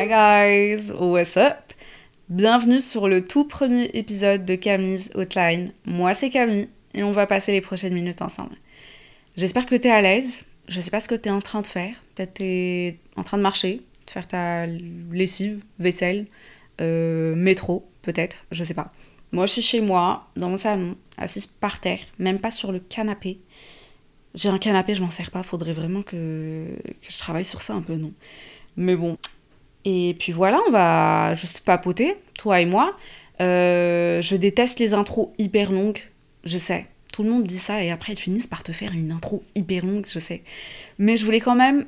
Hi guys, what's up? Bienvenue sur le tout premier épisode de Camille's Outline. Moi c'est Camille et on va passer les prochaines minutes ensemble. J'espère que t'es à l'aise. Je sais pas ce que t'es en train de faire. Peut-être t'es en train de marcher, de faire ta lessive, vaisselle, euh, métro, peut-être, je sais pas. Moi, je suis chez moi, dans mon salon, assise par terre, même pas sur le canapé. J'ai un canapé, je m'en sers pas, faudrait vraiment que, que je travaille sur ça un peu, non Mais bon. Et puis voilà, on va juste papoter, toi et moi. Euh, je déteste les intros hyper longues, je sais. Tout le monde dit ça et après ils finissent par te faire une intro hyper longue, je sais. Mais je voulais quand même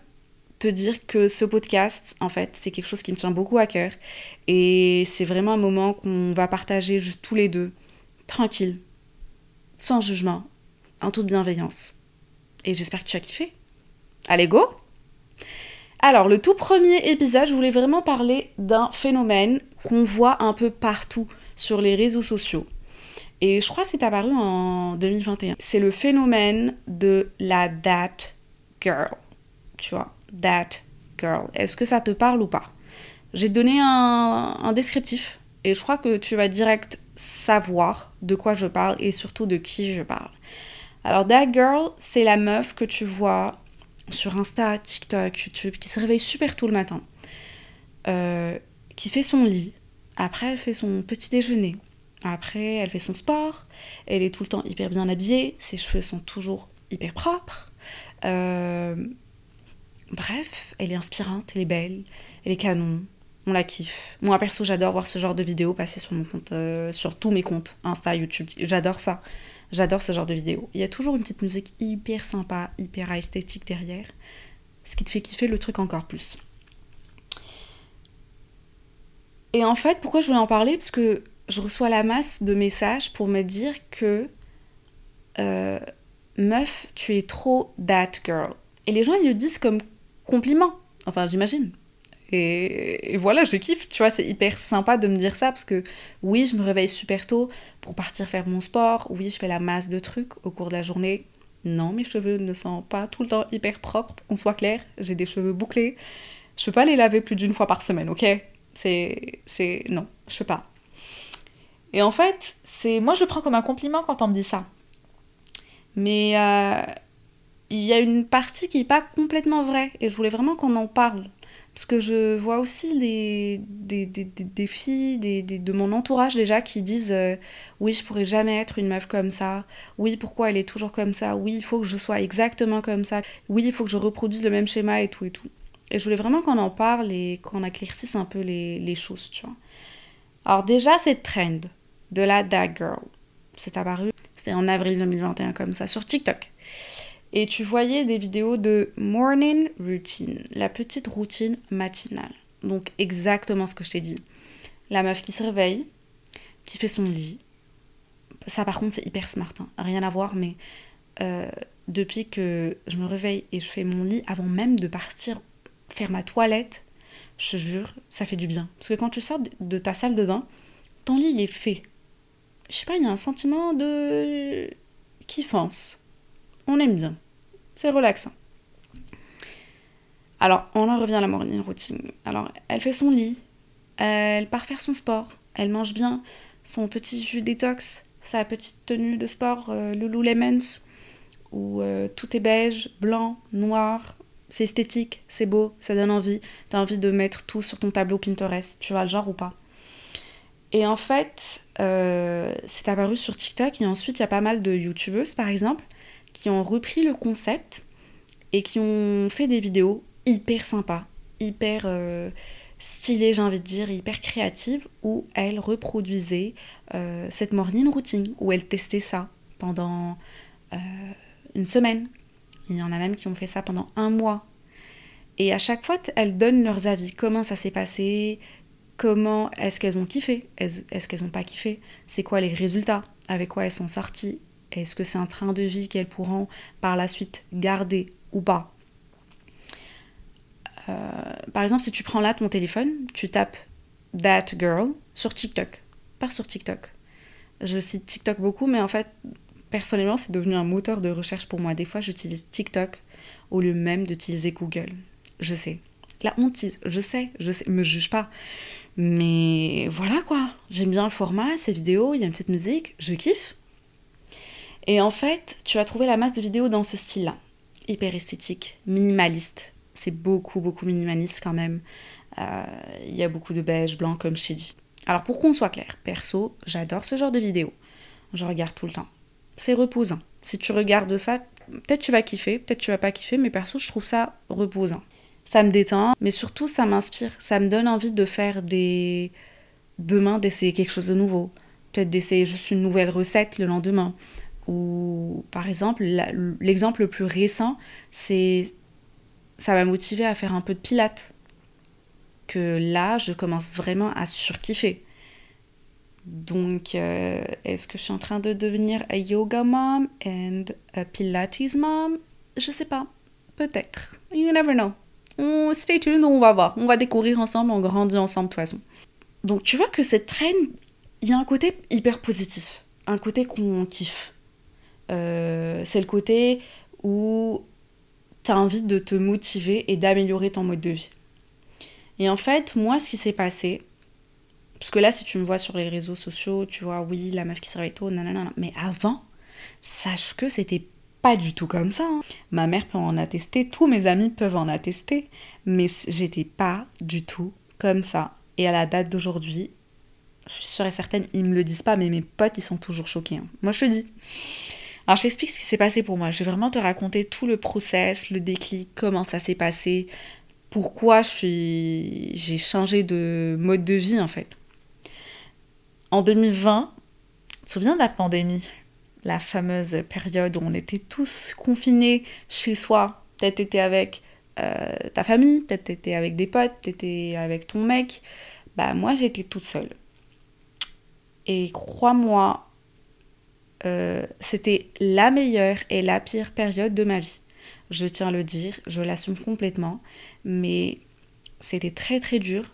te dire que ce podcast, en fait, c'est quelque chose qui me tient beaucoup à cœur. Et c'est vraiment un moment qu'on va partager juste tous les deux, tranquille, sans jugement, en toute bienveillance. Et j'espère que tu as kiffé. Allez, go Alors, le tout premier épisode, je voulais vraiment parler d'un phénomène qu'on voit un peu partout sur les réseaux sociaux. Et je crois que c'est apparu en 2021. C'est le phénomène de la date girl. Tu vois that girl. Est-ce que ça te parle ou pas? J'ai donné un, descriptif et je crois que tu vas direct savoir de quoi je parle et surtout de qui je parle. Alors that girl, c'est la meuf que tu vois sur Insta, TikTok, YouTube, qui se réveille super tôt le matin, euh, qui fait son lit, après elle fait son petit déjeuner, après elle fait son sport, elle est tout le temps hyper bien habillée, ses cheveux sont toujours hyper propres. Euh, Bref, elle est inspirante, elle est belle, elle est canon, on la kiffe. Moi perso, j'adore voir ce genre de vidéos passer sur mon compte, euh, sur tous mes comptes, Insta, YouTube. J'adore ça. J'adore ce genre de vidéos. Il y a toujours une petite musique hyper sympa, hyper esthétique derrière, ce qui te fait kiffer le truc encore plus. Et en fait, pourquoi je voulais en parler? Parce que je reçois la masse de messages pour me dire que euh, meuf, tu es trop that girl. Et les gens ils le disent comme compliment. Enfin, j'imagine. Et, voilà, je kiffe, tu vois, c'est hyper sympa de me dire ça parce que oui, je me réveille super tôt pour partir faire mon sport, oui, je fais la masse de trucs au cours de la journée. Non, mes cheveux ne sont pas tout le temps hyper propres, qu'on soit clair, j'ai des cheveux bouclés. Je peux pas les laver plus d'une fois par semaine, ok? C'est. C'est. Non, je peux pas. Et en fait, c'est moi je le prends comme un compliment quand on me dit ça. Mais euh, il y a une partie qui n'est pas complètement vraie et je voulais vraiment qu'on en parle. Parce que je vois aussi des, des, des, des filles de mon entourage déjà qui disent euh, Oui, je pourrais jamais être une meuf comme ça. Oui, pourquoi elle est toujours comme ça? Oui, il faut que je sois exactement comme ça. Oui, il faut que je reproduise le même schéma et tout et tout. Et je voulais vraiment qu'on en parle et qu'on éclaircisse un peu les, les, choses, tu vois. Alors, déjà, cette trend de la Dag Girl, c'est apparu, c'était en avril 2021 comme ça, sur TikTok et tu voyais des vidéos de morning routine, la petite routine matinale. Donc exactement ce que je t'ai dit. La meuf qui se réveille, qui fait son lit. Ça par contre c'est hyper smart, hein. rien à voir, mais euh, depuis que je me réveille et je fais mon lit avant même de partir faire ma toilette, je jure, ça fait du bien. Parce que quand tu sors de ta salle de bain, ton lit il est fait. Je sais pas, il y a un sentiment de kiffance on aime bien. C'est relaxant. Alors, on en revient à la morning routine. Alors, elle fait son lit, elle part faire son sport, elle mange bien son petit jus détox, sa petite tenue de sport euh, Lululemons, où euh, tout est beige, blanc, noir, c'est esthétique, c'est beau, ça donne envie. T'as envie de mettre tout sur ton tableau Pinterest, tu vois le genre ou pas? Et en fait, euh, c'est apparu sur TikTok et ensuite il y a pas mal de youtubeuses par exemple qui ont repris le concept et qui ont fait des vidéos hyper sympas, hyper euh, stylées, j'ai envie de dire, hyper créatives, où elles reproduisaient euh, cette morning routine, où elles testaient ça pendant euh, une semaine. Il y en a même qui ont fait ça pendant un mois. Et à chaque fois, elles donnent leurs avis. Comment ça s'est passé? Comment est-ce qu'elles ont kiffé? Est-ce qu'elles n'ont pas kiffé? C'est quoi les résultats? Avec quoi elles sont sorties? Est-ce que c'est un train de vie qu'elles pourront par la suite garder ou pas euh, Par exemple, si tu prends là ton téléphone, tu tapes That Girl sur TikTok. Pas sur TikTok. Je cite TikTok beaucoup, mais en fait, personnellement, c'est devenu un moteur de recherche pour moi. Des fois, j'utilise TikTok au lieu même d'utiliser Google. Je sais. La hantise, je sais, je sais, me juge pas. Mais voilà quoi, j'aime bien le format, ces vidéos, il y a une petite musique, je kiffe. Et en fait, tu as trouvé la masse de vidéos dans ce style-là. Hyper esthétique, minimaliste. C'est beaucoup, beaucoup minimaliste quand même. Euh, il y a beaucoup de beige, blanc, comme je t'ai dit. Alors pour qu'on soit clair, perso, j'adore ce genre de vidéos. Je regarde tout le temps. C'est reposant. Si tu regardes ça, peut-être tu vas kiffer, peut-être tu vas pas kiffer, mais perso, je trouve ça reposant. Ça me détend, mais surtout ça m'inspire. Ça me donne envie de faire des. Demain, d'essayer quelque chose de nouveau. Peut-être d'essayer juste une nouvelle recette le lendemain. Ou par exemple, l'exemple le plus récent, c'est. Ça m'a motivé à faire un peu de pilates. Que là, je commence vraiment à surkiffer. Donc, euh, est-ce que je suis en train de devenir a yoga mom and a pilates mom? Je sais pas. Peut-être. You never know. On, stay tuned, on va voir. On va découvrir ensemble, on grandit ensemble de toute façon. Donc, tu vois que cette traîne, il y a un côté hyper positif. Un côté qu'on kiffe. Euh, c'est le côté où tu as envie de te motiver et d'améliorer ton mode de vie. Et en fait, moi, ce qui s'est passé, parce que là, si tu me vois sur les réseaux sociaux, tu vois, oui, la meuf qui se réveille tôt, nanana. Mais avant, sache que c'était pas du tout comme ça. Hein. Ma mère peut en attester, tous mes amis peuvent en attester, mais j'étais pas du tout comme ça. Et à la date d'aujourd'hui, je suis sûre et certaine, ils me le disent pas, mais mes potes, ils sont toujours choqués. Hein. Moi, je te dis. Alors, je t'explique ce qui s'est passé pour moi. Je vais vraiment te raconter tout le process, le déclic, comment ça s'est passé, pourquoi j'ai changé de mode de vie, en fait. En 2020, tu te souviens de la pandémie? La fameuse période où on était tous confinés chez soi. Peut-être t'étais avec euh, ta famille, peut-être t'étais avec des potes, t'étais avec ton mec. Bah moi j'étais toute seule. Et crois-moi, euh, c'était la meilleure et la pire période de ma vie. Je tiens à le dire, je l'assume complètement, mais c'était très très dur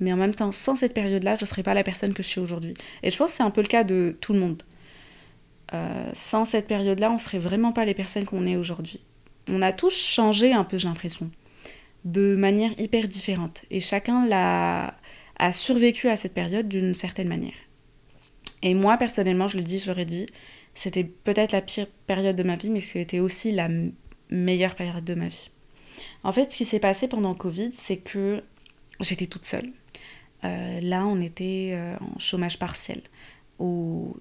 mais en même temps, sans cette période-là, je ne serais pas la personne que je suis aujourd'hui. Et je pense que c'est un peu le cas de tout le monde. Euh, sans cette période-là, on ne serait vraiment pas les personnes qu'on est aujourd'hui. On a tous changé un peu, j'ai l'impression, de manière hyper différente. Et chacun l'a, a survécu à cette période d'une certaine manière. Et moi, personnellement, je le dis, je l'aurais dit, c'était peut-être la pire période de ma vie, mais c'était aussi la meilleure période de ma vie. En fait, ce qui s'est passé pendant Covid, c'est que j'étais toute seule. Euh, là, on était euh, en chômage partiel, où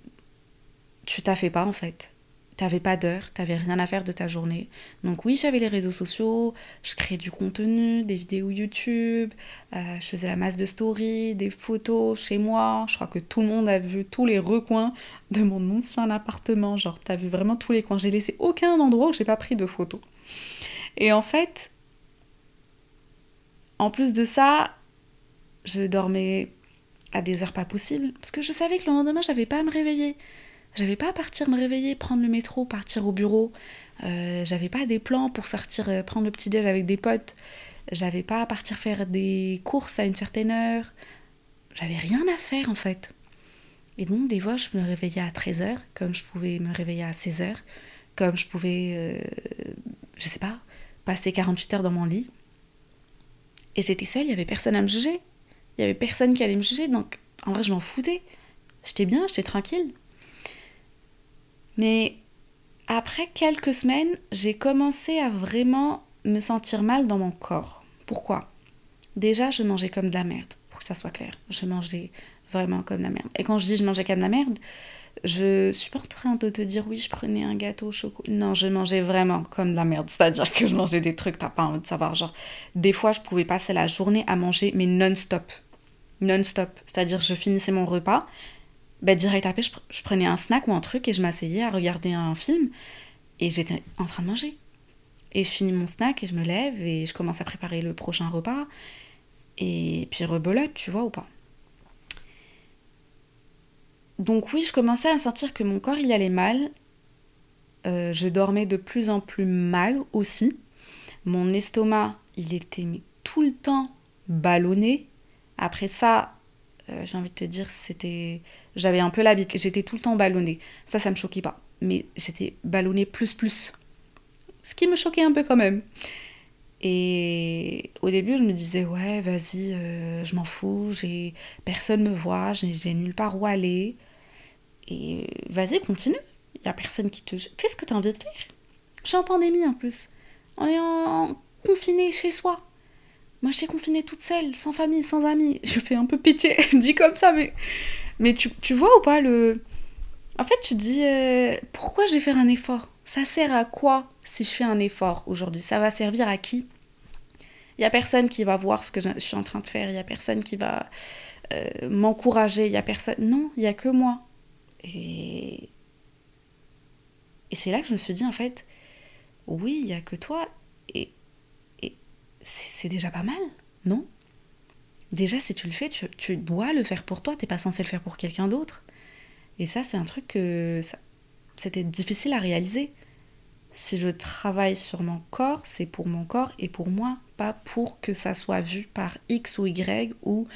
tu t'as pas en fait. T'avais pas d'heure, t'avais rien à faire de ta journée. Donc oui, j'avais les réseaux sociaux, je créais du contenu, des vidéos YouTube, euh, je faisais la masse de stories, des photos chez moi. Je crois que tout le monde a vu tous les recoins de mon ancien appartement. Genre, t'as vu vraiment tous les coins. J'ai laissé aucun endroit où j'ai pas pris de photos. Et en fait, en plus de ça, je dormais à des heures pas possibles parce que je savais que le lendemain j'avais pas à me réveiller. J'avais pas à partir me réveiller, prendre le métro, partir au bureau. Euh, j'avais pas des plans pour sortir euh, prendre le petit déj avec des potes. J'avais pas à partir faire des courses à une certaine heure. J'avais rien à faire en fait. Et donc des fois je me réveillais à 13h comme je pouvais me réveiller à 16h, comme je pouvais euh, je sais pas, passer 48 heures dans mon lit. Et j'étais seule, il y avait personne à me juger. Il y avait personne qui allait me juger, donc en vrai, je m'en foutais. J'étais bien, j'étais tranquille. Mais après quelques semaines, j'ai commencé à vraiment me sentir mal dans mon corps. Pourquoi? Déjà, je mangeais comme de la merde, pour que ça soit clair. Je mangeais vraiment comme de la merde. Et quand je dis je mangeais comme de la merde, je suis pas en train de te dire oui, je prenais un gâteau au chocolat. Non, je mangeais vraiment comme de la merde. C'est-à-dire que je mangeais des trucs, t'as pas envie de savoir. Genre, des fois, je pouvais passer la journée à manger, mais non-stop non-stop. C'est-à-dire je finissais mon repas, ben, direct après, je, je, prenais un snack ou un truc et je m'asseyais à regarder un film et j'étais en train de manger. Et je finis mon snack et je me lève et je commence à préparer le prochain repas. Et puis rebelote, tu vois ou pas. Donc oui, je commençais à sentir que mon corps il allait mal. Euh, je dormais de plus en plus mal aussi. Mon estomac, il était tout le temps ballonné. Après ça, euh, j'ai envie de te dire, c'était, j'avais un peu l'habitude. J'étais tout le temps ballonnée. Ça, ça me choquait pas. Mais j'étais ballonnée plus plus. Ce qui me choquait un peu quand même. Et au début, je me disais, ouais, vas-y, euh, je m'en fous, j'ai personne me voit, j'ai nulle part où aller. Et vas-y, continue. Il n'y a personne qui te. Fais ce que tu as envie de faire. Je suis en pandémie en plus. On est en, confiné chez soi. Moi, je suis confinée toute seule, sans famille, sans amis. Je fais un peu pitié, dit comme ça, mais. Mais tu, tu vois ou pas le. En fait, tu dis euh, pourquoi je vais faire un effort? Ça sert à quoi si je fais un effort aujourd'hui? Ça va servir à qui? Il n'y a personne qui va voir ce que je suis en train de faire, il n'y a personne qui va euh, m'encourager, il n'y a personne. Non, il n'y a que moi. Et, et c'est là que je me suis dit, en fait, oui, il n'y a que toi, et, et c'est déjà pas mal, non? Déjà, si tu le fais, tu, dois le faire pour toi, tu n'es pas censé le faire pour quelqu'un d'autre. Et ça, c'est un truc que c'était difficile à réaliser. Si je travaille sur mon corps, c'est pour mon corps et pour moi, pas pour que ça soit vu par X ou Y ou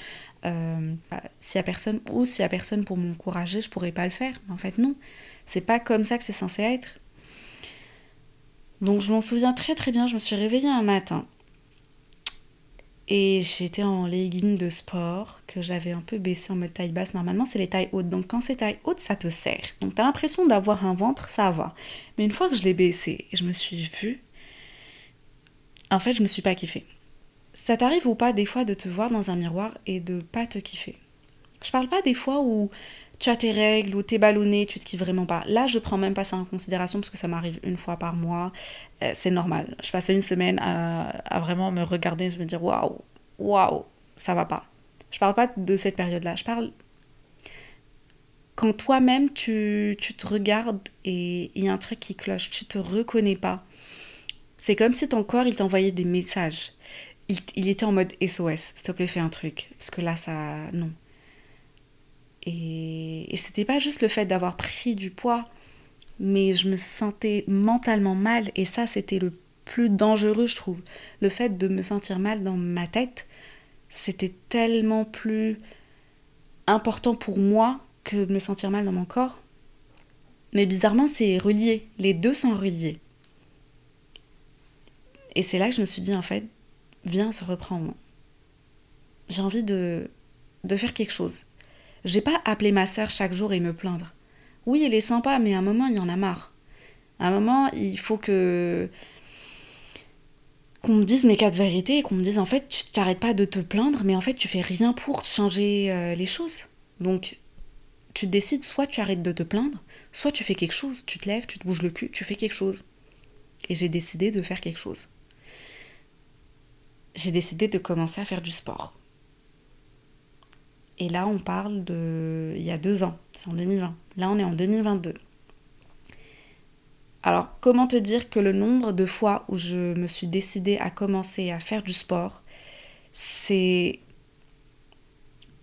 euh, s'il y a personne ou y personne pour m'encourager, je pourrais pas le faire. en fait, non, c'est pas comme ça que c'est censé être. Donc je m'en souviens très très bien. Je me suis réveillée un matin et j'étais en legging de sport que j'avais un peu baissé en mode taille basse. Normalement, c'est les tailles hautes. Donc, quand c'est taille haute, ça te sert. Donc, tu as l'impression d'avoir un ventre, ça va. Mais une fois que je l'ai baissé et je me suis vue, en fait, je me suis pas kiffée. Ça t'arrive ou pas des fois de te voir dans un miroir et de pas te kiffer? Je parle pas des fois où tu as tes règles ou t'es ballonné, tu te kiffes vraiment pas. Là, je prends même pas ça en considération parce que ça m'arrive une fois par mois. Euh, c'est normal. Je passais une semaine à, vraiment me regarder, je me dire waouh, waouh, ça va pas. Je parle pas de cette période-là. Je parle quand toi-même tu, tu, te regardes et il y a un truc qui cloche, tu te reconnais pas. C'est comme si ton corps il t'envoyait des messages. Il, il, était en mode SOS, s'il te plaît fais un truc. Parce que là ça... Non. Et, c'était pas juste le fait d'avoir pris du poids, mais je me sentais mentalement mal et ça c'était le plus dangereux je trouve. Le fait de me sentir mal dans ma tête, c'était tellement plus important pour moi que de me sentir mal dans mon corps. Mais bizarrement c'est relié, les deux sont reliés. Et c'est là que je me suis dit en fait, viens se reprendre. J'ai envie de, de faire quelque chose. J'ai pas appelé ma sœur chaque jour et me plaindre. Oui, elle est sympa, mais à un moment, il y en a marre. À un moment, il faut que qu'on me dise mes quatre vérités et qu'on me dise en fait, tu t'arrêtes pas de te plaindre, mais en fait, tu fais rien pour changer euh, les choses. Donc, tu décides soit tu arrêtes de te plaindre, soit tu fais quelque chose. Tu te lèves, tu te bouges le cul, tu fais quelque chose. Et j'ai décidé de faire quelque chose. J'ai décidé de commencer à faire du sport. Et là, on parle de. Il y a deux ans, c'est en 2020. Là, on est en 2022. Alors, comment te dire que le nombre de fois où je me suis décidée à commencer à faire du sport, c'est.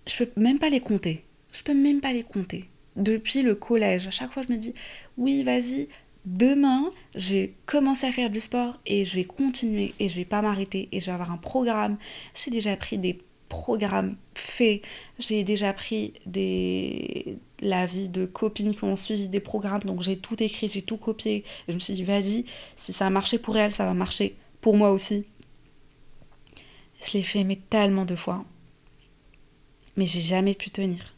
Je peux même pas les compter. Je peux même pas les compter. Depuis le collège, à chaque fois, je me dis oui, vas-y, demain, je vais commencer à faire du sport et je vais continuer et je vais pas m'arrêter et je vais avoir un programme. J'ai déjà pris des programme fait. J'ai déjà pris des l'avis de copines qui ont suivi des programmes, donc j'ai tout écrit, j'ai tout copié. je me suis dit, vas-y, si ça a marché pour elle, ça va marcher pour moi aussi. Je l'ai fait mais tellement de fois. Mais j'ai jamais pu tenir.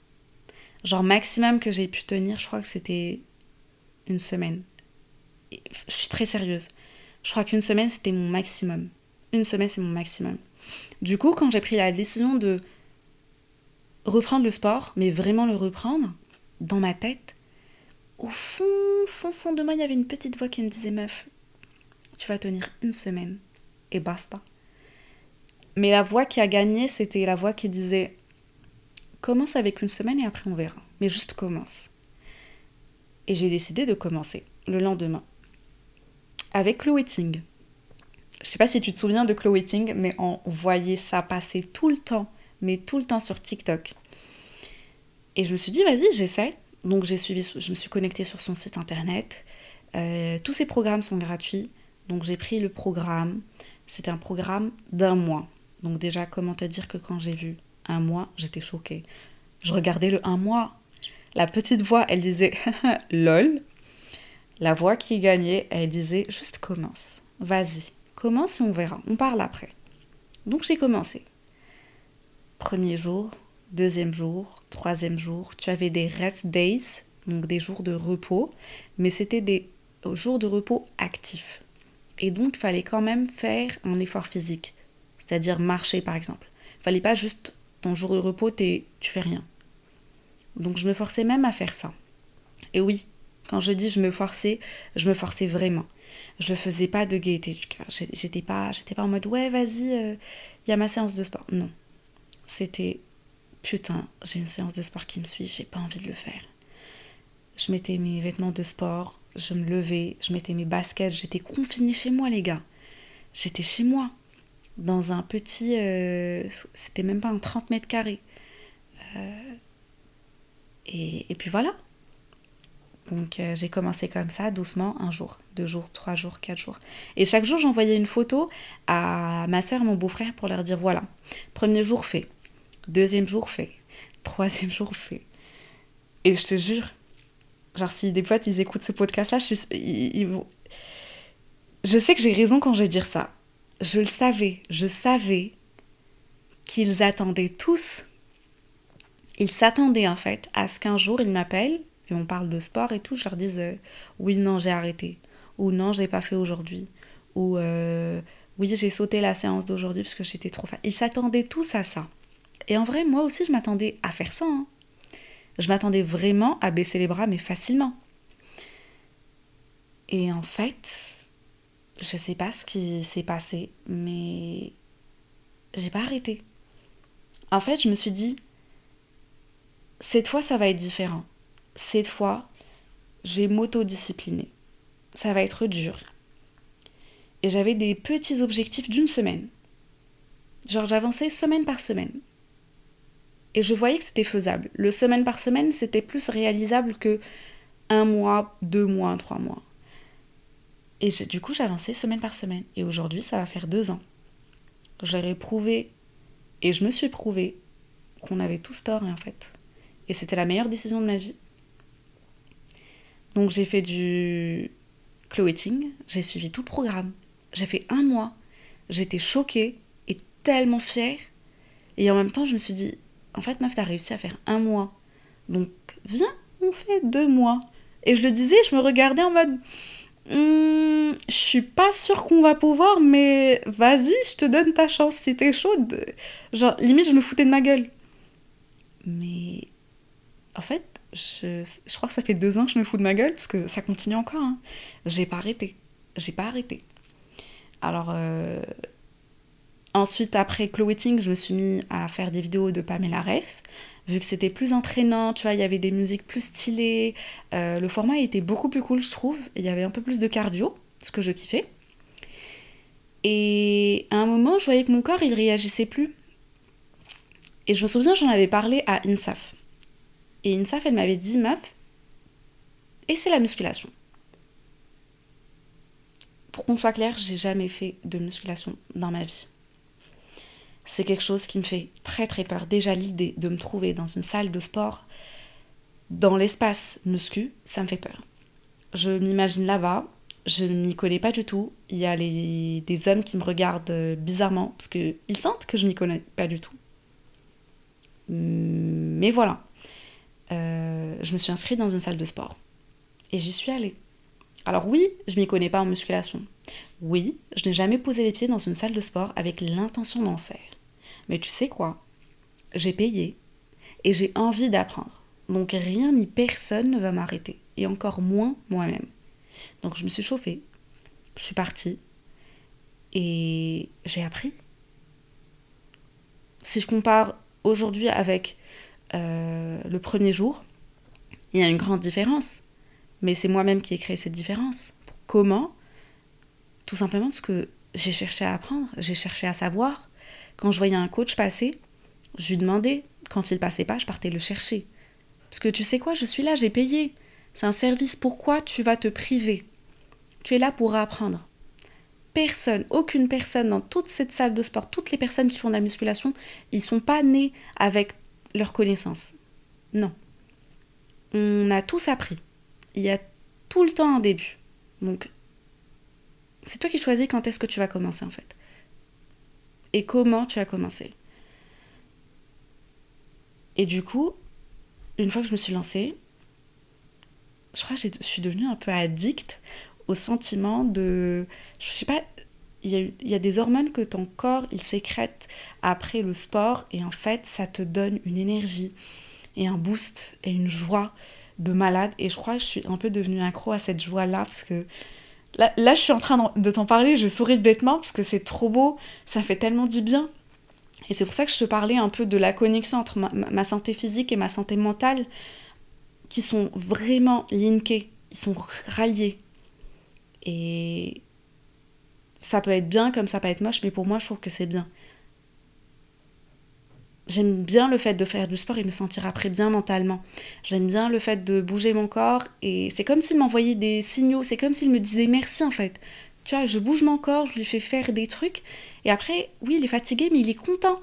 Genre maximum que j'ai pu tenir, je crois que c'était une semaine. Je suis très sérieuse. Je crois qu'une semaine, c'était mon maximum. Une semaine, c'est mon maximum. Du coup, quand j'ai pris la décision de reprendre le sport, mais vraiment le reprendre, dans ma tête, au fond, fond, fond de moi, il y avait une petite voix qui me disait Meuf, tu vas tenir une semaine et basta. Mais la voix qui a gagné, c'était la voix qui disait Commence avec une semaine et après on verra. Mais juste commence. Et j'ai décidé de commencer le lendemain avec le waiting. Je sais pas si tu te souviens de Chloe Ting, mais on voyait ça passer tout le temps, mais tout le temps sur TikTok. Et je me suis dit, vas-y, j'essaie. Donc j'ai suivi, je me suis connectée sur son site internet. Euh, tous ses programmes sont gratuits. Donc j'ai pris le programme. C'était un programme d'un mois. Donc déjà, comment te dire que quand j'ai vu un mois, j'étais choquée. Je regardais le un mois. La petite voix, elle disait lol. La voix qui gagnait, elle disait juste commence. Vas-y, commence et on verra? On parle après. Donc j'ai commencé. Premier jour, deuxième jour, troisième jour. Tu avais des rest days, donc des jours de repos, mais c'était des jours de repos actifs. Et donc, il fallait quand même faire un effort physique, c'est-à-dire marcher par exemple. Il fallait pas juste ton jour de repos, tu fais rien. Donc, je me forçais même à faire ça. Et oui, quand je dis je me forçais, je me forçais vraiment. Je ne faisais pas de gaieté du cœur. J'étais pas, pas en mode ouais, vas-y, il euh, y a ma séance de sport. Non. C'était putain, j'ai une séance de sport qui me suit, j'ai pas envie de le faire. Je mettais mes vêtements de sport, je me levais, je mettais mes baskets, j'étais confinée chez moi, les gars. J'étais chez moi, dans un petit. Euh, c'était même pas un 30 mètres carrés. Euh, et, puis voilà. Donc euh, j'ai commencé comme ça, doucement, un jour, deux jours, trois jours, quatre jours. Et chaque jour, j'envoyais une photo à ma soeur mon beau-frère pour leur dire voilà, premier jour fait, deuxième jour fait, troisième jour fait. Et je te jure, Genre, si des potes ils écoutent ce podcast-là, je, je sais que j'ai raison quand je vais dire ça. Je le savais, je savais qu'ils attendaient tous. Ils s'attendaient en fait à ce qu'un jour ils m'appellent et on parle de sport et tout. Je leur dise euh, oui, non, j'ai arrêté. Ou non, je l'ai pas fait aujourd'hui. Ou euh, oui, j'ai sauté la séance d'aujourd'hui parce que j'étais trop fan. Ils s'attendaient tous à ça. Et en vrai, moi aussi, je m'attendais à faire ça. Hein. Je m'attendais vraiment à baisser les bras, mais facilement. Et en fait, je sais pas ce qui s'est passé, mais j'ai pas arrêté. En fait, je me suis dit, cette fois, ça va être différent. Cette fois, je vais. Ça va être dur. Et j'avais des petits objectifs d'une semaine. Genre, j'avançais semaine par semaine. Et je voyais que c'était faisable. Le semaine par semaine, c'était plus réalisable que un mois, deux mois, trois mois. Et du coup, j'avançais semaine par semaine. Et aujourd'hui, ça va faire deux ans. Je leur ai prouvé, et je me suis prouvé, qu'on avait tous tort, en fait. Et c'était la meilleure décision de ma vie. Donc j'ai fait du cloeting, j'ai suivi tout le programme. J'ai fait un mois. J'étais choquée et tellement fière. Et en même temps, je me suis dit, en fait, meuf, t'as réussi à faire un mois. Donc, viens, on fait deux mois. Et je le disais, je me regardais en mode. Hmm, je suis pas sûre qu'on va pouvoir, mais vas-y, je te donne ta chance si t'es chaude. Genre, limite, je me foutais de ma gueule. Mais en fait, je, crois que ça fait deux ans que je me fous de ma gueule, parce que ça continue encore. Hein. J'ai pas arrêté. J'ai pas arrêté. Alors, euh, Ensuite, après Chloeting, je me suis mis à faire des vidéos de Pamela Ref, vu que c'était plus entraînant, tu vois, il y avait des musiques plus stylées. Euh, le format était beaucoup plus cool, je trouve. Il y avait un peu plus de cardio, ce que je kiffais. Et à un moment, je voyais que mon corps, il réagissait plus. Et je me souviens, j'en avais parlé à Insaf. Et Insaf, elle m'avait dit, meuf, et c'est la musculation. Pour qu'on soit clair, j'ai jamais fait de musculation dans ma vie c'est quelque chose qui me fait très très peur. Déjà l'idée de me trouver dans une salle de sport, dans l'espace muscu, ça me fait peur. Je m'imagine là-bas, je m'y connais pas du tout. Il y a des hommes qui me regardent euh, bizarrement parce qu'ils sentent que je m'y connais pas du tout. Mais voilà. Euh, je me suis inscrite dans une salle de sport. Et j'y suis allée. Alors oui, je m'y connais pas en musculation. Oui, je n'ai jamais posé les pieds dans une salle de sport avec l'intention d'en faire. Mais tu sais quoi? J'ai payé et j'ai envie d'apprendre. Donc rien ni personne ne va m'arrêter. Et encore moins moi-même. Donc je me suis chauffée. Je suis partie. Et j'ai appris. Si je compare aujourd'hui avec euh, le premier jour, il y a une grande différence. Mais c'est moi-même qui ai créé cette différence. Comment Tout simplement parce que j'ai cherché à apprendre, j'ai cherché à savoir. Quand je voyais un coach passer, je lui demandais. Quand il passait pas, je partais le chercher. Parce que tu sais quoi, je suis là, j'ai payé. C'est un service. Pourquoi tu vas te priver Tu es là pour apprendre. Personne, aucune personne dans toute cette salle de sport, toutes les personnes qui font de la musculation, ils sont pas nés avec leurs connaissances. Non. On a tous appris. Il y a tout le temps un début. Donc, c'est toi qui choisis quand est-ce que tu vas commencer en fait. Et comment tu as commencé. Et du coup, une fois que je me suis lancée, je crois que je suis devenue un peu addict au sentiment de... Je sais pas, il y, a, des hormones que ton corps, il sécrète après le sport et en fait, ça te donne une énergie et un boost et une joie de malade. Et je crois que je suis un peu devenue accro à cette joie-là parce que là, là, je suis en train de t'en parler, je souris bêtement parce que c'est trop beau, ça fait tellement du bien. Et c'est pour ça que je te parlais un peu de la connexion entre ma, ma santé physique et ma santé mentale qui sont vraiment linkés, ils sont ralliés. Et ça peut être bien comme ça peut être moche, mais pour moi, je trouve que c'est bien. J'aime bien le fait de faire du sport et me sentir après bien mentalement. J'aime bien le fait de bouger mon corps et c'est comme s'il m'envoyait des signaux, c'est comme s'il me disait merci en fait. Tu vois, je bouge mon corps, je lui fais faire des trucs et après, oui, il est fatigué, mais il est content.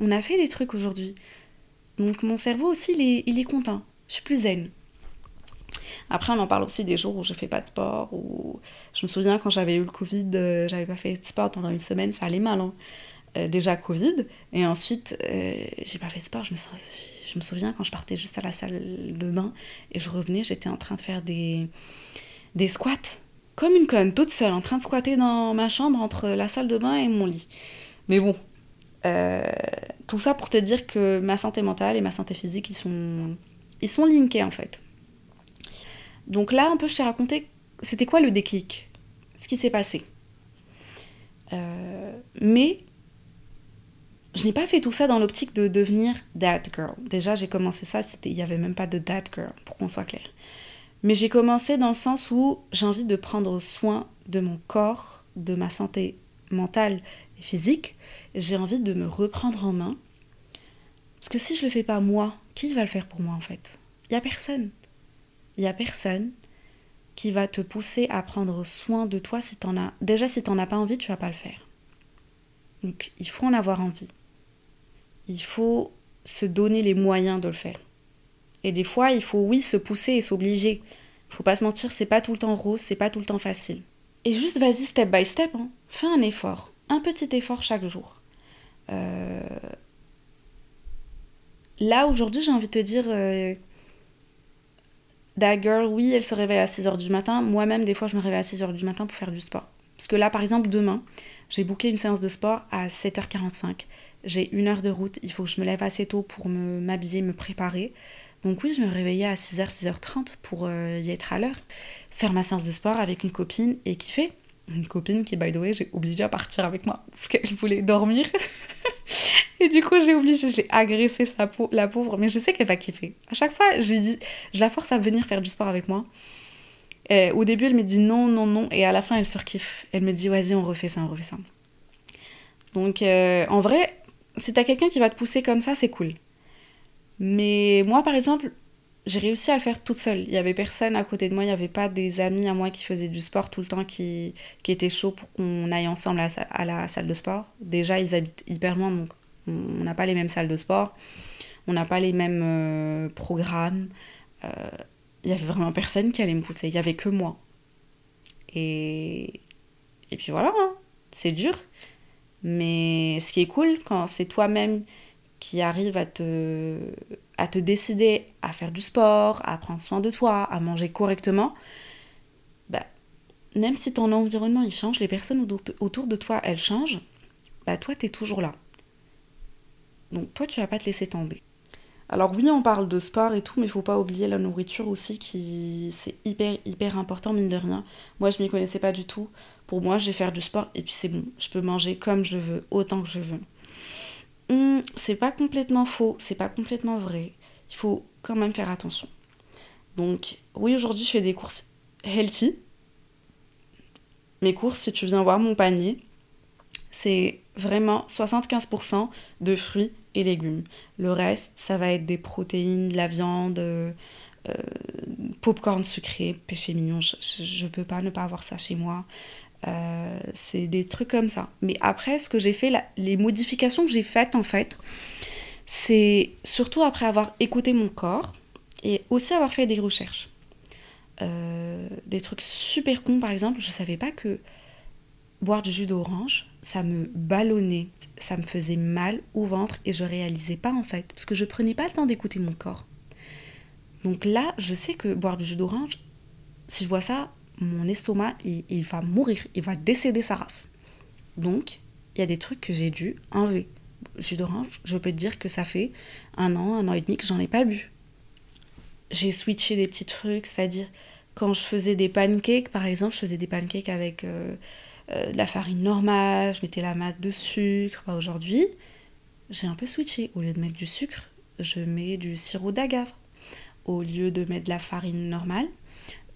On a fait des trucs aujourd'hui. Donc mon cerveau aussi, il est, il est content. Je suis plus zen. Après, on en parle aussi des jours où je fais pas de sport. Ou je me souviens quand j'avais eu le Covid, euh, j'avais pas fait de sport pendant une semaine, ça allait mal. Hein. Euh, déjà Covid, et ensuite euh, j'ai pas fait de sport. Je me, souviens quand je partais juste à la salle de bain et je revenais, j'étais en train de faire des, des squats, comme une conne, toute seule, en train de squatter dans ma chambre entre la salle de bain et mon lit. Mais bon, euh, tout ça pour te dire que ma santé mentale et ma santé physique, ils sont, ils sont linkés en fait. Donc là, un peu, je t'ai raconté, c'était quoi le déclic? Ce qui s'est passé. Euh, mais je n'ai pas fait tout ça dans l'optique de devenir that girl. Déjà, j'ai commencé ça, il n'y avait même pas de that girl, pour qu'on soit clair. Mais j'ai commencé dans le sens où j'ai envie de prendre soin de mon corps, de ma santé mentale et physique. J'ai envie de me reprendre en main. Parce que si je le fais pas moi, qui va le faire pour moi en fait? Il n'y a personne. Il n'y a personne qui va te pousser à prendre soin de toi si t'en as. Déjà, si t'en as pas envie, tu vas pas le faire. Donc, il faut en avoir envie. Il faut se donner les moyens de le faire. Et des fois, il faut, oui, se pousser et s'obliger. Faut pas se mentir, c'est pas tout le temps rose, c'est pas tout le temps facile. Et juste, vas-y, step by step. Hein. Fais un effort. Un petit effort chaque jour. Euh... Là, aujourd'hui, j'ai envie de te dire. Euh Girl, oui, elle se réveille à 6h du matin. Moi-même, des fois, je me réveille à 6h du matin pour faire du sport. Parce que là, par exemple, demain, j'ai booké une séance de sport à 7h45. J'ai une heure de route. Il faut que je me lève assez tôt pour me m'habiller, me préparer. Donc oui, je me réveillais à 6h, 6h30 pour euh, y être à l'heure. Faire ma séance de sport avec une copine et kiffer. Une copine qui, by the way, j'ai obligé à partir avec moi parce qu'elle voulait dormir. Et du coup, j'ai obligé, j'ai agressé sa la pauvre, mais je sais qu'elle va kiffer. À chaque fois, je lui dis, je la force à venir faire du sport avec moi. Et au début, elle me dit non, non, non, et à la fin, elle surkiffe. Elle me dit, vas-y, on refait ça, on refait ça. Donc, euh, en vrai, si t'as quelqu'un qui va te pousser comme ça, c'est cool. Mais moi, par exemple, j'ai réussi à le faire toute seule. Il y avait personne à côté de moi, il n'y avait pas des amis à moi qui faisaient du sport tout le temps, qui, qui étaient chauds pour qu'on aille ensemble à, à, la salle de sport. Déjà, ils habitent hyper loin, donc on n'a pas les mêmes salles de sport, on n'a pas les mêmes euh, programmes. Il euh, y avait vraiment personne qui allait me pousser, il y avait que moi. Et, et puis voilà, hein. c'est dur. Mais ce qui est cool quand c'est toi-même qui arrive à te, à te décider à faire du sport, à prendre soin de toi, à manger correctement, bah, même si ton environnement il change, les personnes autour de toi elles changent, bah toi tu es toujours là. Donc toi, tu vas pas te laisser tomber. Alors oui, on parle de sport et tout, mais faut pas oublier la nourriture aussi, qui c'est hyper hyper important mine de rien. Moi, je m'y connaissais pas du tout. Pour moi, je vais faire du sport et puis c'est bon. Je peux manger comme je veux, autant que je veux. Hum, c'est pas complètement faux, c'est pas complètement vrai. Il faut quand même faire attention. Donc oui, aujourd'hui, je fais des courses healthy. Mes courses, si tu viens voir mon panier, c'est vraiment 75% de fruits et légumes. Le reste, ça va être des protéines, de la viande, euh, popcorn sucré, péché mignon. Je ne peux pas ne pas avoir ça chez moi. Euh, c'est des trucs comme ça. Mais après, ce que j'ai fait, les modifications que j'ai faites en fait, c'est surtout après avoir écouté mon corps et aussi avoir fait des recherches. Euh, des trucs super cons, par exemple, je savais pas que boire du jus d'orange, ça me ballonnait, ça me faisait mal au ventre et je réalisais pas en fait, parce que je prenais pas le temps d'écouter mon corps. Donc là, je sais que boire du jus d'orange, si je bois ça, mon estomac, il, va mourir, il va décéder sa race. Donc, il y a des trucs que j'ai dû enlever. Jus d'orange, je peux te dire que ça fait un an, un an et demi que j'en ai pas bu. J'ai switché des petits trucs, c'est-à-dire quand je faisais des pancakes, par exemple, je faisais des pancakes avec euh, euh, de la farine normale, je mettais la masse de sucre. Bah, aujourd'hui, j'ai un peu switché. Au lieu de mettre du sucre, je mets du sirop d'agave. Au lieu de mettre de la farine normale,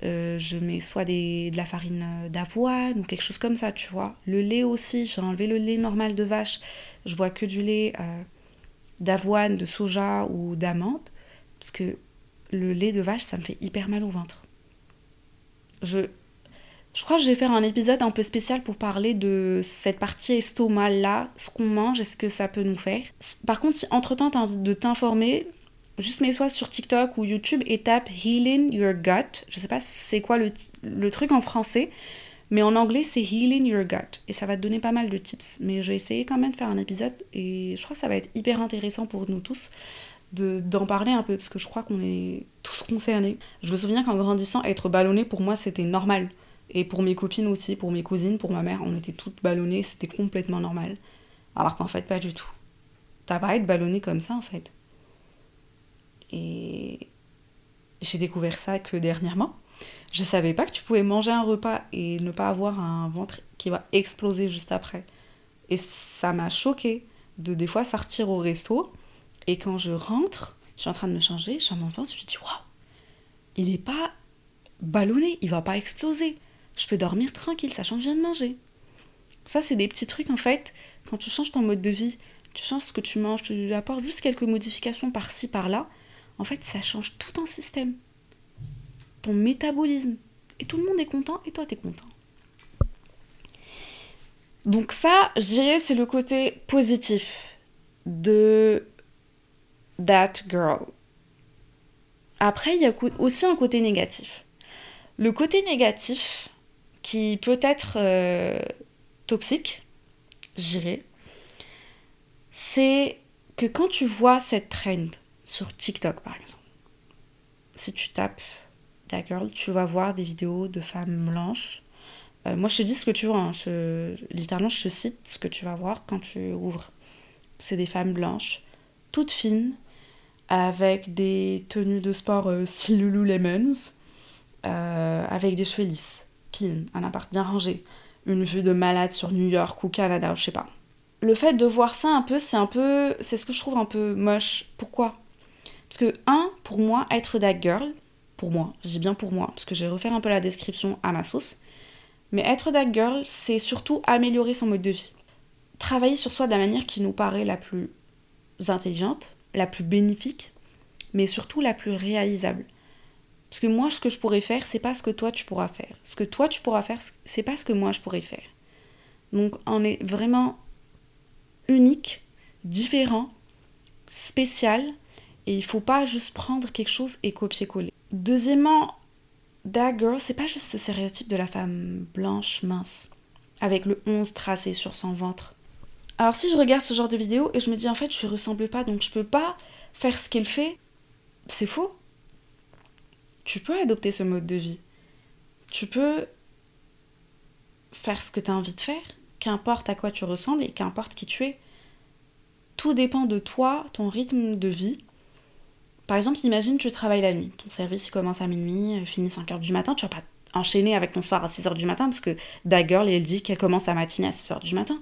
euh, je mets soit de la farine euh, d'avoine ou quelque chose comme ça, tu vois. Le lait aussi, j'ai enlevé le lait normal de vache. Je bois que du lait d'avoine, de soja ou d'amande. Parce que le lait de vache, ça me fait hyper mal au ventre. Je, je crois que je vais faire un épisode un peu spécial pour parler de cette partie estomac-là, ce qu'on mange et ce que ça peut nous faire? Par contre, si entre-temps tu as envie de t'informer, juste mets-toi sur TikTok ou YouTube et tape Healing Your Gut. Je sais pas c'est quoi le, truc en français, mais en anglais c'est Healing Your Gut. Et ça va te donner pas mal de tips. Mais je vais essayer quand même de faire un épisode et je crois que ça va être hyper intéressant pour nous tous d'en parler un peu parce que je crois qu'on est tous concernés. Je me souviens qu'en grandissant, être ballonné pour moi c'était normal. Et pour mes copines aussi, pour mes cousines, pour ma mère, on était toutes ballonnées, c'était complètement normal. Alors qu'en fait, pas du tout. T'as pas à être ballonné comme ça en fait. Et j'ai découvert ça que dernièrement. Je savais pas que tu pouvais manger un repas et ne pas avoir un ventre qui va exploser juste après. Et ça m'a choqué de des fois sortir au resto et quand je rentre, je suis en train de me changer, je suis mon ventre, je me dis waouh, il est pas ballonné, il va pas exploser. Je peux dormir tranquille, sachant que je viens de manger. Ça, c'est des petits trucs en fait. Quand tu changes ton mode de vie, tu changes ce que tu manges, tu apportes juste quelques modifications par-ci, par-là, en fait, ça change tout ton système, ton métabolisme. Et tout le monde est content et toi, tu es content. Donc ça, je dirais, c'est le côté positif de That Girl. Après, il y a aussi un côté négatif. Le côté négatif, qui peut être euh, toxique, je dirais, c'est que quand tu vois cette trend, sur TikTok par exemple. Si tu tapes ta girl, tu vas voir des vidéos de femmes blanches. Euh, moi, je te dis ce que tu vois. Hein. littéralement, je te cite ce que tu vas voir quand tu ouvres. C'est des femmes blanches, toutes fines, avec des tenues de sport euh, Lululemons, euh, avec des cheveux lisses, clean, un appart bien rangé, une vue de malade sur New York ou Canada, je sais pas. Le fait de voir ça un peu, c'est un peu, c'est ce que je trouve un peu moche. Pourquoi? Parce que, un, pour moi, être that girl, pour moi, je dis bien pour moi, parce que je vais refaire un peu la description à ma sauce, mais être that girl, c'est surtout améliorer son mode de vie. Travailler sur soi de la manière qui nous paraît la plus intelligente, la plus bénéfique, mais surtout la plus réalisable. Parce que moi, ce que je pourrais faire, c'est pas ce que toi tu pourras faire. Ce que toi tu pourras faire, c'est pas ce que moi je pourrais faire. Donc, on est vraiment unique, différent, spécial, et il faut pas juste prendre quelque chose et copier-coller. Deuxièmement, that girl, c'est pas juste ce stéréotype de la femme blanche, mince, avec le 11 tracé sur son ventre. Alors si je regarde ce genre de vidéo et je me dis en fait je ressemble pas donc je peux pas faire ce qu'elle fait, c'est faux. Tu peux adopter ce mode de vie. Tu peux faire ce que tu as envie de faire, qu'importe à quoi tu ressembles et qu'importe qui tu es. Tout dépend de toi, ton rythme de vie, par exemple, imagine tu travailles la nuit, ton service commence à minuit, euh, finit 5h du matin, tu vas pas enchaîner avec ton soir à 6h du matin parce que Dagger, elle dit qu'elle commence à matinée à 6h du matin.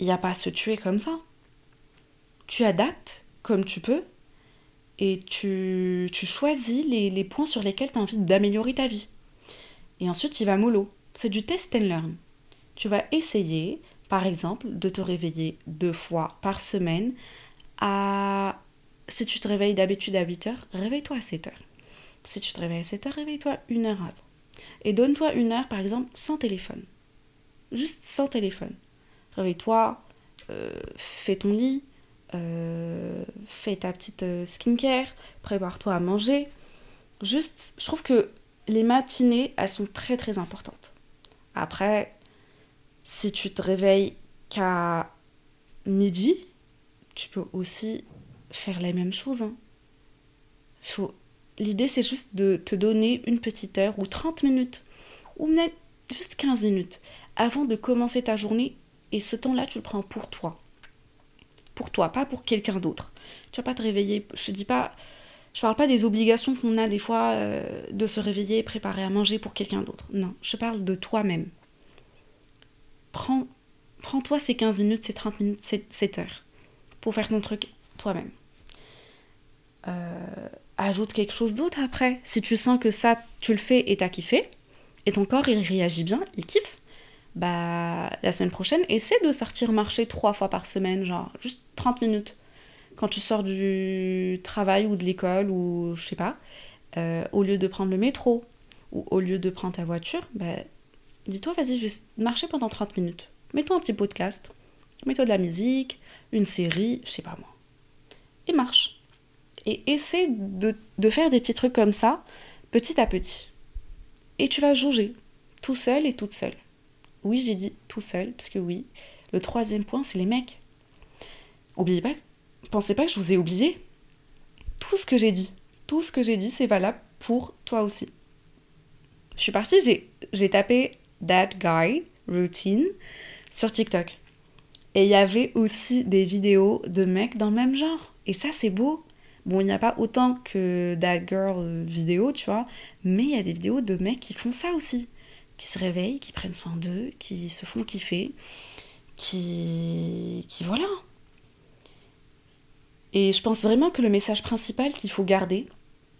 Il n'y a pas à se tuer comme ça. Tu adaptes comme tu peux et tu, choisis les, points sur lesquels tu envie d'améliorer ta vie. Et ensuite, il va mollo. C'est du test and learn. Tu vas essayer, par exemple, de te réveiller deux fois par semaine à... Si tu te réveilles d'habitude à 8 heures, réveille-toi à 7 heures. Si tu te réveilles à 7 heures, réveille-toi une heure avant. Et donne-toi une heure, par exemple, sans téléphone. Juste sans téléphone. Réveille-toi, euh, fais ton lit, euh, fais ta petite euh, skincare, prépare-toi à manger. Juste, je trouve que les matinées, elles sont très très importantes. Après, si tu te réveilles qu'à midi, tu peux aussi faire la même chose. Hein. Faut... L'idée, c'est juste de te donner une petite heure ou 30 minutes, ou même juste 15 minutes, avant de commencer ta journée. Et ce temps-là, tu le prends pour toi. Pour toi, pas pour quelqu'un d'autre. Tu vas pas te réveiller. Je te dis pas. Je parle pas des obligations qu'on a des fois euh, de se réveiller et préparer à manger pour quelqu'un d'autre. Non, je parle de toi-même. Prends, prends-toi ces 15 minutes, ces 30 minutes, ces 7 heures pour faire ton truc toi-même. Euh, ajoute quelque chose d'autre après. Si tu sens que ça, tu le fais et t'as kiffé, et ton corps il réagit bien, il kiffe, bah la semaine prochaine, essaie de sortir marcher trois fois par semaine, genre juste 30 minutes. Quand tu sors du travail ou de l'école ou je sais pas, euh, au lieu de prendre le métro ou au lieu de prendre ta voiture, bah, dis-toi, vas-y, je vais marcher pendant 30 minutes. Mets-toi un petit podcast, mets-toi de la musique, une série, je sais pas moi. Et marche. Et essaie de, de faire des petits trucs comme ça, petit à petit. Et tu vas jauger, tout seul et toute seule. Oui, j'ai dit tout seul, parce que oui. Le troisième point, c'est les mecs. Oubliez pas, pensez pas que je vous ai oublié. Tout ce que j'ai dit, tout ce que j'ai dit, c'est valable pour toi aussi. Je suis partie, j'ai tapé That Guy Routine sur TikTok. Et il y avait aussi des vidéos de mecs dans le même genre. Et ça, c'est beau. Bon, il n'y a pas autant que That Girl vidéo, tu vois, mais il y a des vidéos de mecs qui font ça aussi qui se réveillent, qui prennent soin d'eux, qui se font kiffer, qui, qui voilà. Et je pense vraiment que le message principal qu'il faut garder,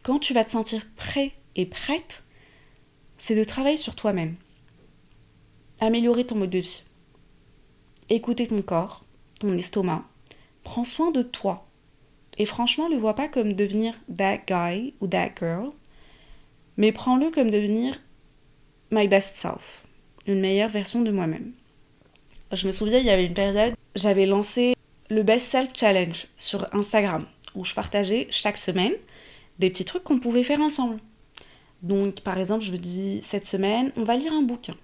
quand tu vas te sentir prêt et prête, c'est de travailler sur toi-même. Améliorer ton mode de vie. Écouter ton corps, ton estomac. Prends soin de toi. Et franchement, ne le vois pas comme devenir that guy ou that girl, mais prends-le comme devenir my best self, une meilleure version de moi-même. Je me souviens, il y avait une période, j'avais lancé le Best Self Challenge sur Instagram, où je partageais chaque semaine des petits trucs qu'on pouvait faire ensemble. Donc, par exemple, je me dis, cette semaine, on va lire un bouquin.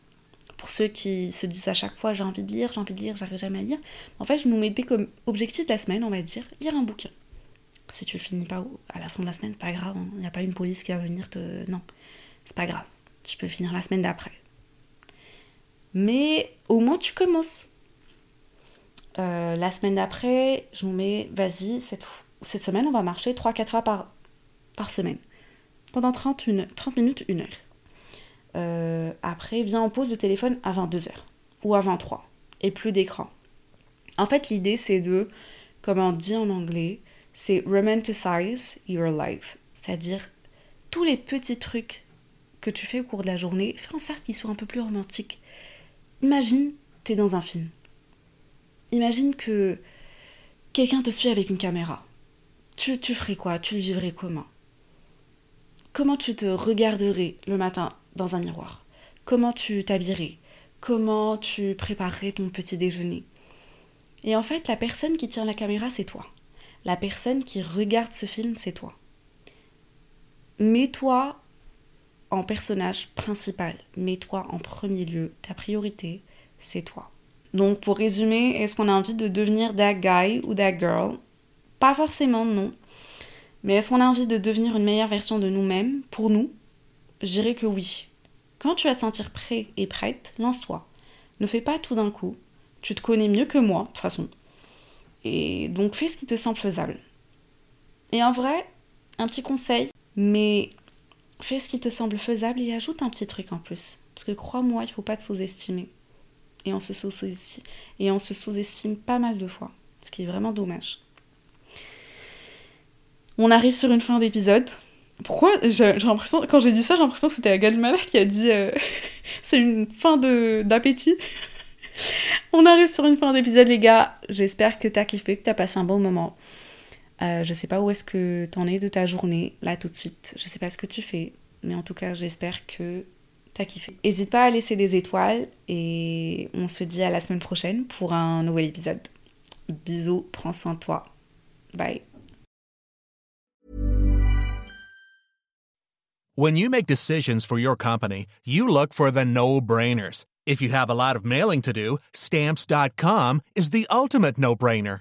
Pour ceux qui se disent à chaque fois, j'ai envie de lire, j'ai envie de lire, j'arrive jamais à lire. En fait, je nous mettais comme objectif de la semaine, on va dire, lire un bouquin. Si tu finis pas à la fin de la semaine, c'est pas grave, il hein. n'y a pas une police qui va venir te... Non, c'est pas grave tu peux finir la semaine d'après. Mais au moins tu commences. Euh, la semaine d'après, je vous mets, vas-y, cette, cette, semaine, on va marcher 3-4 fois par, par semaine. Pendant 30, 30 minutes, 1 heure. Euh, après, viens, on pose le téléphone à 22h ou à 23 et plus d'écran. En fait, l'idée, c'est de, comme on dit en anglais, c'est romanticize your life. C'est-à-dire tous les petits trucs que tu fais au cours de la journée, fais en sorte qu'il soit un peu plus romantique. Imagine, t'es dans un film. Imagine que quelqu'un te suit avec une caméra. Tu, tu ferais quoi? Tu le vivrais comment? Comment tu te regarderais le matin dans un miroir? Comment tu t'habillerais? Comment tu préparerais ton petit déjeuner? Et en fait, la personne qui tient la caméra, c'est toi. La personne qui regarde ce film, c'est toi. Mets-toi personnage principal. Mets-toi en premier lieu. Ta priorité, c'est toi. Donc pour résumer, est-ce qu'on a envie de devenir that guy ou that girl? Pas forcément, non. Mais est-ce qu'on a envie de devenir une meilleure version de nous-mêmes? Pour nous Je dirais que oui. Quand tu vas te sentir prêt et prête, lance-toi. Ne fais pas tout d'un coup. Tu te connais mieux que moi, de toute façon. Et donc fais ce qui te semble faisable. Et en vrai, un petit conseil, mais Fais ce qui te semble faisable et ajoute un petit truc en plus. Parce que crois-moi, il ne faut pas te sous-estimer. Et on se sous-estime, et on se sous-estime pas mal de fois. Ce qui est vraiment dommage. On arrive sur une fin d'épisode. Pourquoi j'ai l'impression, quand j'ai dit ça, j'ai l'impression que c'était Agadmala qui a dit euh, c'est une fin d'appétit. On arrive sur une fin d'épisode, les gars. J'espère que t'as kiffé, que t'as passé un bon moment. Euh, je sais pas où est-ce que t'en es de ta journée, là tout de suite. Je sais pas ce que tu fais, mais en tout cas, j'espère que t'as kiffé. N'hésite pas à laisser des étoiles et on se dit à la semaine prochaine pour un nouvel épisode. Bisous, prends soin de toi. Bye. When you make decisions for your company, you look for the no-brainers. If you have a lot mailing to do, stamps.com is the no-brainer.